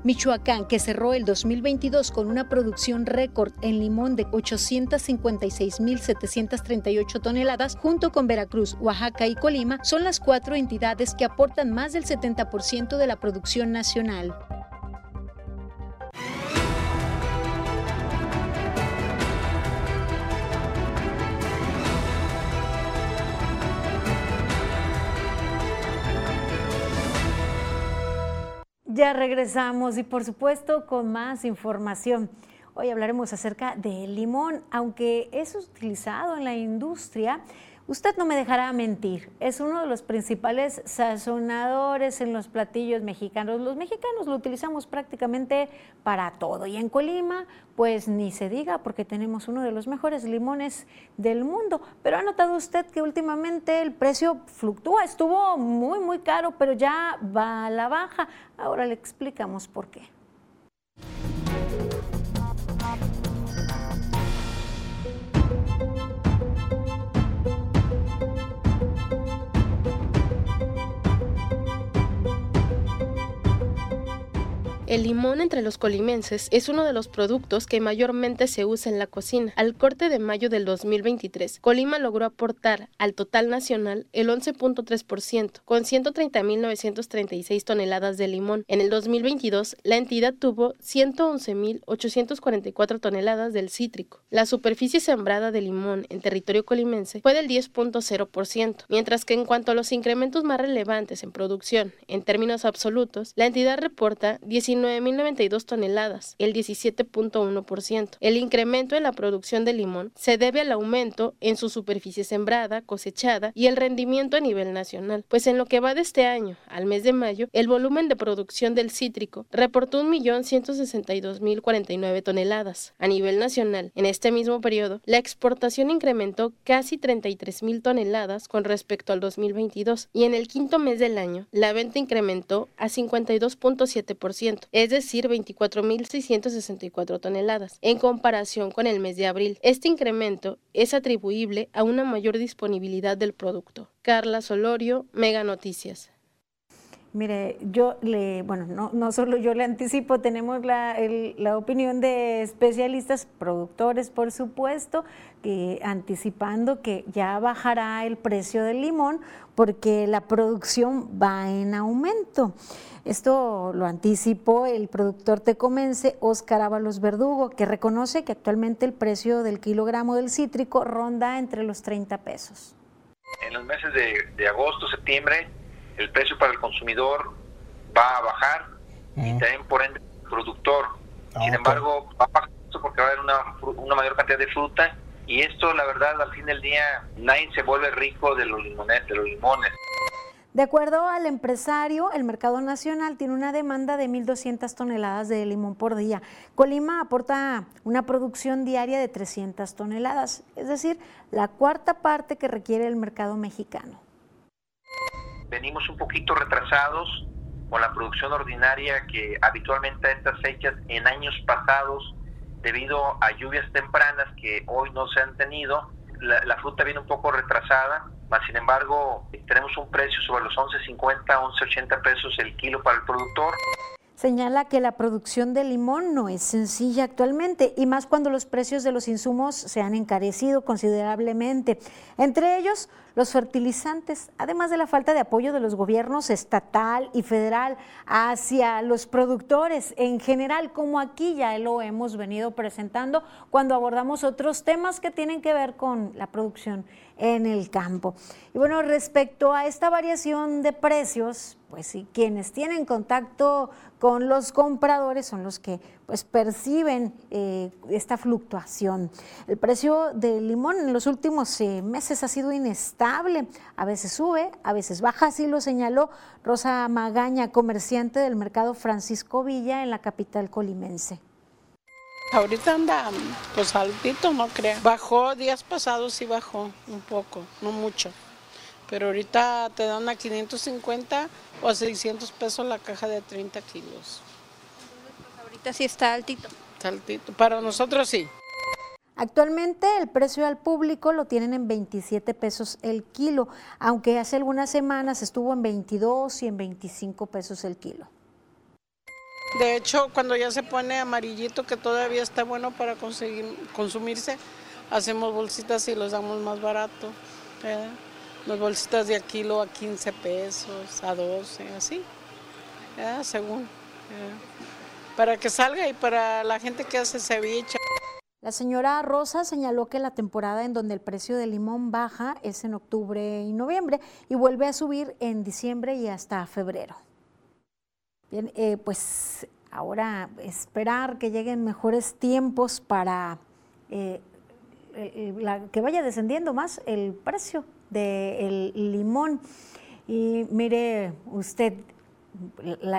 que cerró el 2022 con una producción récord en limón de 856.738 toneladas, junto con Veracruz, Oaxaca y Colima, son las cuatro entidades que aportan más del 70% de la producción nacional. Ya regresamos y por supuesto con más información. Hoy hablaremos acerca del limón, aunque es utilizado en la industria. Usted no me dejará mentir, es uno de los principales sazonadores en los platillos mexicanos. Los mexicanos lo utilizamos prácticamente para todo y en Colima, pues ni se diga porque tenemos uno de los mejores limones del mundo. Pero ha notado usted que últimamente el precio fluctúa, estuvo muy, muy caro, pero ya va a la baja. Ahora le explicamos por qué. El limón entre los colimenses es uno de los productos que mayormente se usa en la cocina. Al corte de mayo del 2023, Colima logró aportar al total nacional el 11.3%, con 130.936 toneladas de limón. En el 2022, la entidad tuvo 111.844 toneladas del cítrico. La superficie sembrada de limón en territorio colimense fue del 10.0%, mientras que en cuanto a los incrementos más relevantes en producción, en términos absolutos, la entidad reporta 19 9.092 toneladas, el 17.1%. El incremento en la producción de limón se debe al aumento en su superficie sembrada, cosechada y el rendimiento a nivel nacional, pues en lo que va de este año al mes de mayo, el volumen de producción del cítrico reportó 1.162.049 toneladas. A nivel nacional, en este mismo periodo, la exportación incrementó casi 33.000 toneladas con respecto al 2022 y en el quinto mes del año, la venta incrementó a 52.7%, es decir, 24.664 toneladas, en comparación con el mes de abril. Este incremento es atribuible a una mayor disponibilidad del producto. Carla Solorio, Mega Noticias. Mire, yo le, bueno, no, solo yo le anticipo, tenemos la, opinión de especialistas, productores, por supuesto, que anticipando que ya bajará el precio del limón porque la producción va en aumento. Esto lo anticipó el productor tecomense Oscar Ábalos Verdugo, que reconoce que actualmente el precio del kilogramo del cítrico ronda entre los 30 pesos. En los meses de, agosto, septiembre, el precio para el consumidor va a bajar y también por ende el productor. Ah, Sin embargo, va a bajar porque va a haber una, una mayor cantidad de fruta y esto, la verdad, al fin del día, nadie se vuelve rico de los limones. De los limones. De acuerdo al empresario, el mercado nacional tiene una demanda de 1.200 toneladas de limón por día. Colima aporta una producción diaria de 300 toneladas, es decir, la cuarta parte que requiere el mercado mexicano. Venimos un poquito retrasados con la producción ordinaria que habitualmente a estas fechas en años pasados debido a lluvias tempranas que hoy no se han tenido, la, fruta viene un poco retrasada, más sin embargo tenemos un precio sobre los 11.50, 11.80 pesos el kilo para el productor señala que la producción de limón no es sencilla actualmente y más cuando los precios de los insumos se han encarecido considerablemente, entre ellos los fertilizantes, además de la falta de apoyo de los gobiernos estatal y federal hacia los productores en general, como aquí ya lo hemos venido presentando cuando abordamos otros temas que tienen que ver con la producción en el campo. Y bueno, respecto a esta variación de precios, pues sí, quienes tienen contacto con los compradores son los que pues perciben eh, esta fluctuación. El precio del limón en los últimos eh, meses ha sido inestable, a veces sube, a veces baja, así lo señaló Rosa Magaña, comerciante del mercado Francisco Villa en la capital colimense. Ahorita anda pues altito, no creo. Bajó días pasados, sí bajó un poco, no mucho. Pero ahorita te dan a 550 o a 600 pesos la caja de 30 kilos. ahorita sí está altito. Está altito. Para nosotros sí. Actualmente el precio al público lo tienen en 27 pesos el kilo, aunque hace algunas semanas estuvo en 22 y en 25 pesos el kilo. De hecho, cuando ya se pone amarillito, que todavía está bueno para conseguir, consumirse, hacemos bolsitas y los damos más barato. Las bolsitas de a kilo a 15 pesos, a 12, así, según. Para que salga y para la gente que hace ceviche. La señora Rosa señaló que la temporada en donde el precio del limón baja es en octubre y noviembre y vuelve a subir en diciembre y hasta febrero. Bien, eh, pues ahora esperar que lleguen mejores tiempos para eh, que vaya descendiendo más el precio del limón. Y mire usted,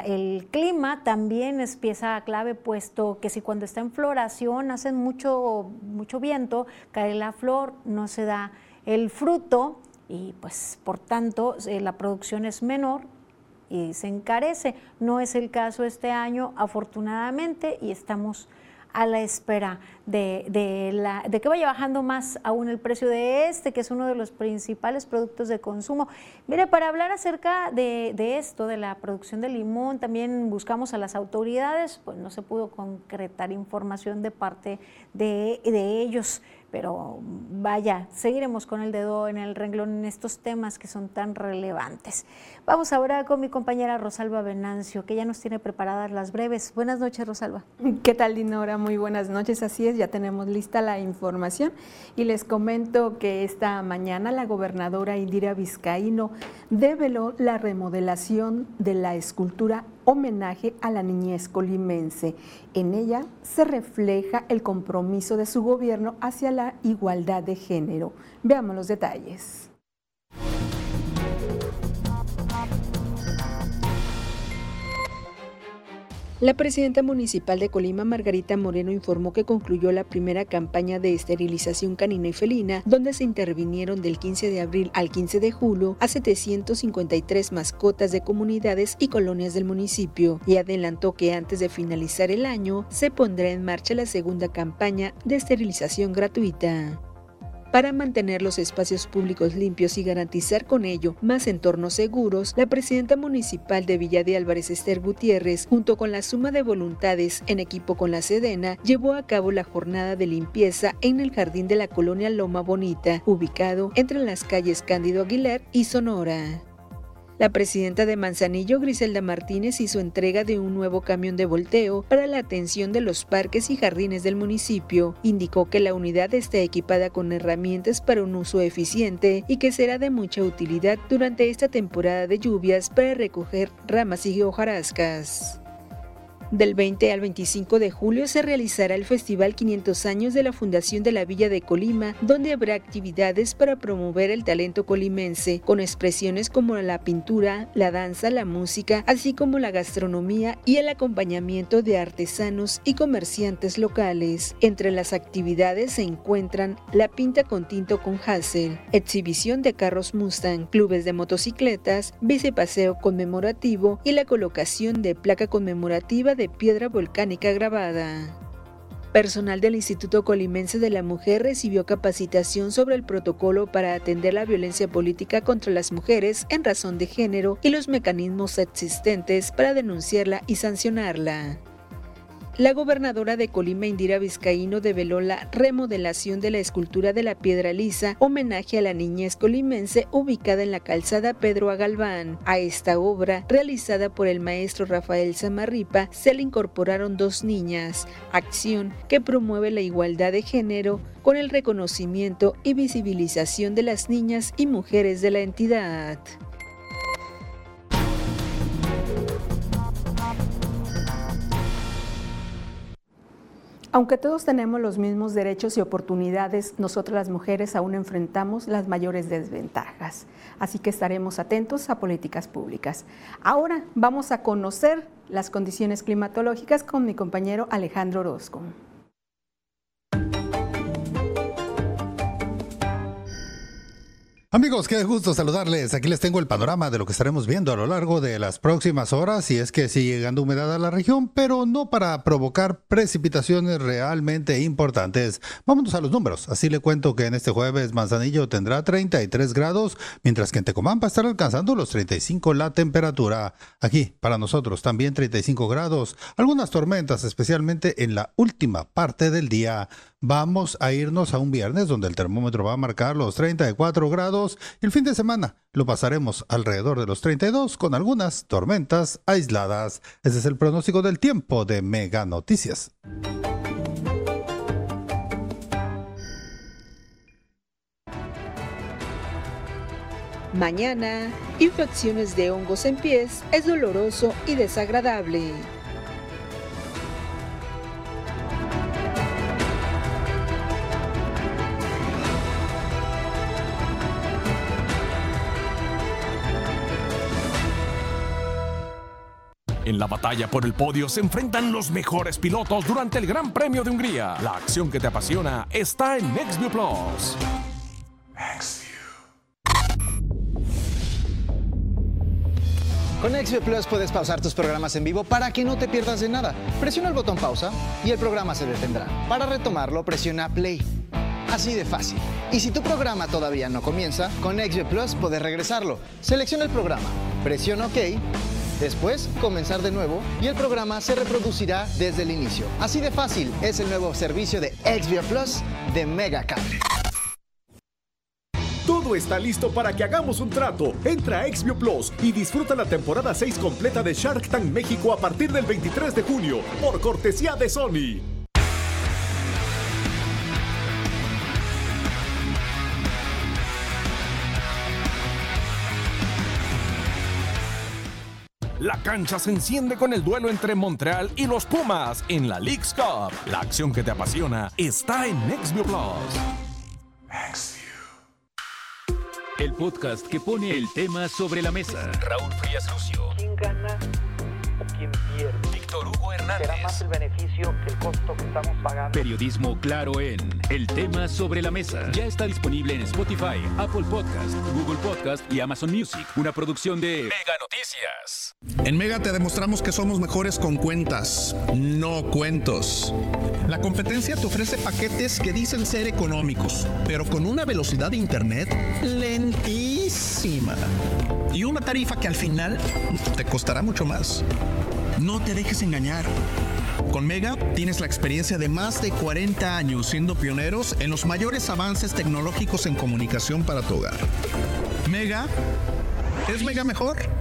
el clima también es pieza clave, puesto que si cuando está en floración hacen mucho, mucho viento, cae la flor, no se da el fruto y pues por tanto eh, la producción es menor y se encarece. No es el caso este año, afortunadamente, y estamos a la espera de, la, de, que vaya bajando más aún el precio de este, que es uno de los principales productos de consumo. Mire, para hablar acerca de, de, esto, de la producción de limón, también buscamos a las autoridades, pues no se pudo concretar información de parte de, de ellos pero vaya, seguiremos con el dedo en el renglón en estos temas que son tan relevantes. Vamos ahora con mi compañera Rosalba Venancio, que ya nos tiene preparadas las breves. Buenas noches, Rosalba. ¿Qué tal, Dinora? Muy buenas noches. Así es, ya tenemos lista la información y les comento que esta mañana la gobernadora Indira Vizcaíno develó la remodelación de la escultura homenaje a la niñez colimense. En ella se refleja el compromiso de su gobierno hacia la igualdad de género. Veamos los detalles. La presidenta municipal de Colima, Margarita Moreno, informó que concluyó la primera campaña de esterilización canina y felina, donde se intervinieron del 15 de abril al 15 de julio a 753 mascotas de comunidades y colonias del municipio, y adelantó que antes de finalizar el año se pondrá en marcha la segunda campaña de esterilización gratuita. Para mantener los espacios públicos limpios y garantizar con ello más entornos seguros, la presidenta municipal de Villa de Álvarez, Esther Gutiérrez, junto con la suma de voluntades en equipo con la Sedena, llevó a cabo la jornada de limpieza en el jardín de la colonia Loma Bonita, ubicado entre las calles Cándido Aguilar y Sonora. La presidenta de Manzanillo, Griselda Martínez, hizo entrega de un nuevo camión de volteo para la atención de los parques y jardines del municipio. Indicó que la unidad está equipada con herramientas para un uso eficiente y que será de mucha utilidad durante esta temporada de lluvias para recoger ramas y hojarascas. Del 20 al 25 de julio se realizará el Festival 500 años de la Fundación de la Villa de Colima, donde habrá actividades para promover el talento colimense, con expresiones como la pintura, la danza, la música, así como la gastronomía y el acompañamiento de artesanos y comerciantes locales. Entre las actividades se encuentran la pinta con tinto con Hassel, exhibición de carros Mustang, clubes de motocicletas, bicipaseo conmemorativo y la colocación de placa conmemorativa de piedra volcánica grabada. Personal del Instituto Colimense de la Mujer recibió capacitación sobre el protocolo para atender la violencia política contra las mujeres en razón de género y los mecanismos existentes para denunciarla y sancionarla. La gobernadora de Colima, Indira Vizcaíno, develó la remodelación de la escultura de la piedra lisa, homenaje a la niñez colimense ubicada en la calzada Pedro Agalván. A esta obra, realizada por el maestro Rafael Samarripa, se le incorporaron dos niñas, acción que promueve la igualdad de género con el reconocimiento y visibilización de las niñas y mujeres de la entidad. Aunque todos tenemos los mismos derechos y oportunidades, nosotras las mujeres aún enfrentamos las mayores desventajas. Así que estaremos atentos a políticas públicas. Ahora vamos a conocer las condiciones climatológicas con mi compañero Alejandro Orozco. Amigos, qué gusto saludarles. Aquí les tengo el panorama de lo que estaremos viendo a lo largo de las próximas horas. Y es que sigue llegando humedad a la región, pero no para provocar precipitaciones realmente importantes. Vámonos a los números. Así le cuento que en este jueves Manzanillo tendrá 33 grados, mientras que en Tecomán va a estar alcanzando los 35 la temperatura. Aquí, para nosotros, también 35 grados. Algunas tormentas, especialmente en la última parte del día vamos a irnos a un viernes donde el termómetro va a marcar los 34 grados y el fin de semana lo pasaremos alrededor de los 32 con algunas tormentas aisladas. Ese es el pronóstico del tiempo de Mega Noticias. Mañana, infecciones de hongos en pies es doloroso y desagradable. En la batalla por el podio se enfrentan los mejores pilotos durante el Gran Premio de Hungría. La acción que te apasiona está en NextView Plus. Con XV Plus puedes pausar tus programas en vivo para que no te pierdas de nada. Presiona el botón pausa y el programa se detendrá. Para retomarlo, presiona play. Así de fácil. Y si tu programa todavía no comienza, con XV Plus puedes regresarlo. Selecciona el programa, presiona OK Después, comenzar de nuevo y el programa se reproducirá desde el inicio. Así de fácil es el nuevo servicio de Xvia Plus de Mega. Todo está listo para que hagamos un trato. Entra a Xvio Plus y disfruta la temporada 6 completa de Shark Tank México a partir del 23 de junio, por cortesía de Sony. La cancha se enciende con el duelo entre Montreal y los Pumas en la League's Cup. La acción que te apasiona está en Nextview Plus. El podcast que pone el tema sobre la mesa. Raúl Frías Lucio. ¿Quién gana o quién pierde? Hernández. Será más el beneficio que el costo que estamos pagando. Periodismo claro en El tema sobre la mesa. Ya está disponible en Spotify, Apple Podcast, Google Podcast y Amazon Music. Una producción de Mega Noticias. En Mega te demostramos que somos mejores con cuentas, no cuentos. La competencia te ofrece paquetes que dicen ser económicos, pero con una velocidad de internet lentísima. Y una tarifa que al final te costará mucho más. No te dejes engañar. Con Mega tienes la experiencia de más de 40 años siendo pioneros en los mayores avances tecnológicos en comunicación para tu hogar. Mega es Mega mejor.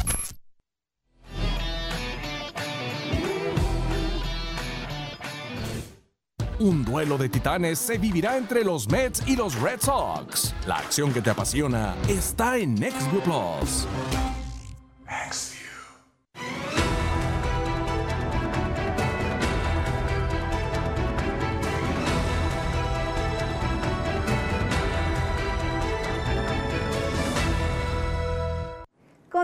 Un duelo de titanes se vivirá entre los Mets y los Red Sox. La acción que te apasiona está en Plus.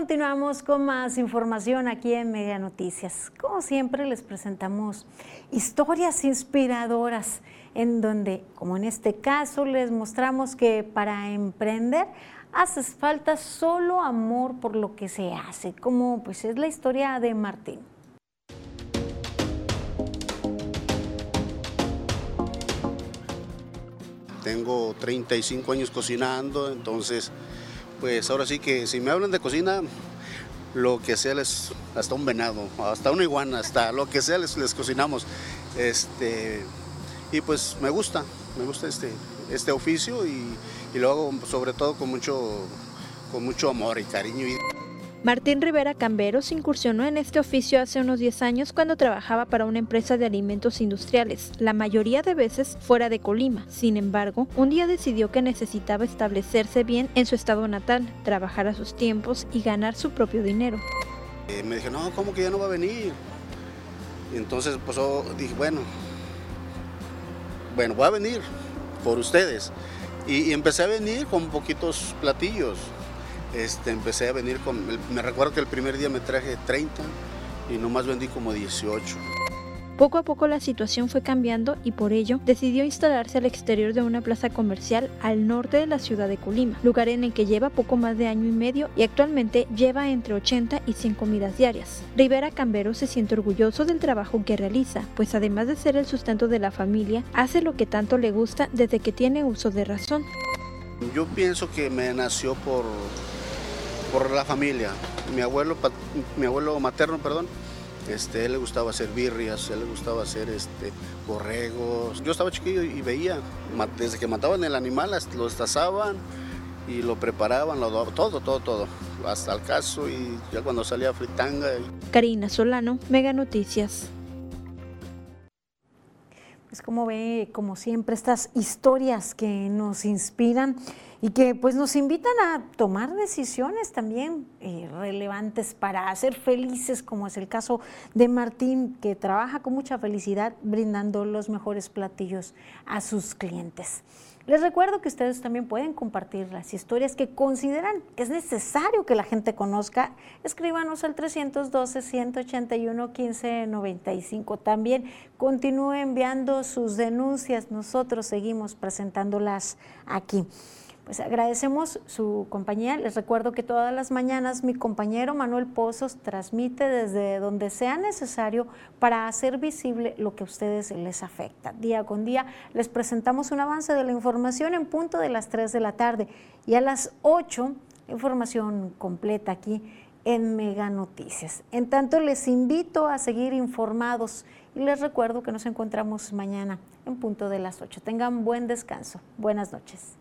Continuamos con más información aquí en Media Noticias. Como siempre les presentamos historias inspiradoras en donde, como en este caso, les mostramos que para emprender hace falta solo amor por lo que se hace, como pues es la historia de Martín. Tengo 35 años cocinando, entonces pues ahora sí que si me hablan de cocina, lo que sea les, hasta un venado, hasta una iguana, hasta lo que sea les, les cocinamos. Este, y pues me gusta, me gusta este, este oficio y, y lo hago sobre todo con mucho, con mucho amor y cariño. Martín Rivera Camberos incursionó en este oficio hace unos 10 años cuando trabajaba para una empresa de alimentos industriales, la mayoría de veces fuera de Colima. Sin embargo, un día decidió que necesitaba establecerse bien en su estado natal, trabajar a sus tiempos y ganar su propio dinero. Eh, me dije, no, ¿cómo que ya no va a venir? Y entonces pues oh, dije, bueno, bueno, voy a venir por ustedes. Y, y empecé a venir con poquitos platillos. Este, empecé a venir con, me recuerdo que el primer día me traje 30 y nomás vendí como 18. Poco a poco la situación fue cambiando y por ello decidió instalarse al exterior de una plaza comercial al norte de la ciudad de Colima, lugar en el que lleva poco más de año y medio y actualmente lleva entre 80 y 100 comidas diarias. Rivera Cambero se siente orgulloso del trabajo que realiza, pues además de ser el sustento de la familia, hace lo que tanto le gusta desde que tiene uso de razón. Yo pienso que me nació por, por la familia. Mi abuelo, mi abuelo materno, perdón, este, él le gustaba hacer birrias, él le gustaba hacer este, borregos. Yo estaba chiquillo y veía, desde que mataban el animal, lo destazaban y lo preparaban, lo, todo, todo, todo, hasta el caso y ya cuando salía fritanga. Karina Solano, Mega Noticias. Pues como ve, como siempre, estas historias que nos inspiran y que pues nos invitan a tomar decisiones también eh, relevantes para ser felices, como es el caso de Martín, que trabaja con mucha felicidad brindando los mejores platillos a sus clientes. Les recuerdo que ustedes también pueden compartir las historias que consideran que es necesario que la gente conozca. Escríbanos al 312-181-1595. También continúe enviando sus denuncias. Nosotros seguimos presentándolas aquí. Pues agradecemos su compañía. Les recuerdo que todas las mañanas mi compañero Manuel Pozos transmite desde donde sea necesario para hacer visible lo que a ustedes les afecta. Día con día les presentamos un avance de la información en punto de las 3 de la tarde y a las 8 información completa aquí en Mega Noticias. En tanto les invito a seguir informados y les recuerdo que nos encontramos mañana en punto de las 8. Tengan buen descanso. Buenas noches.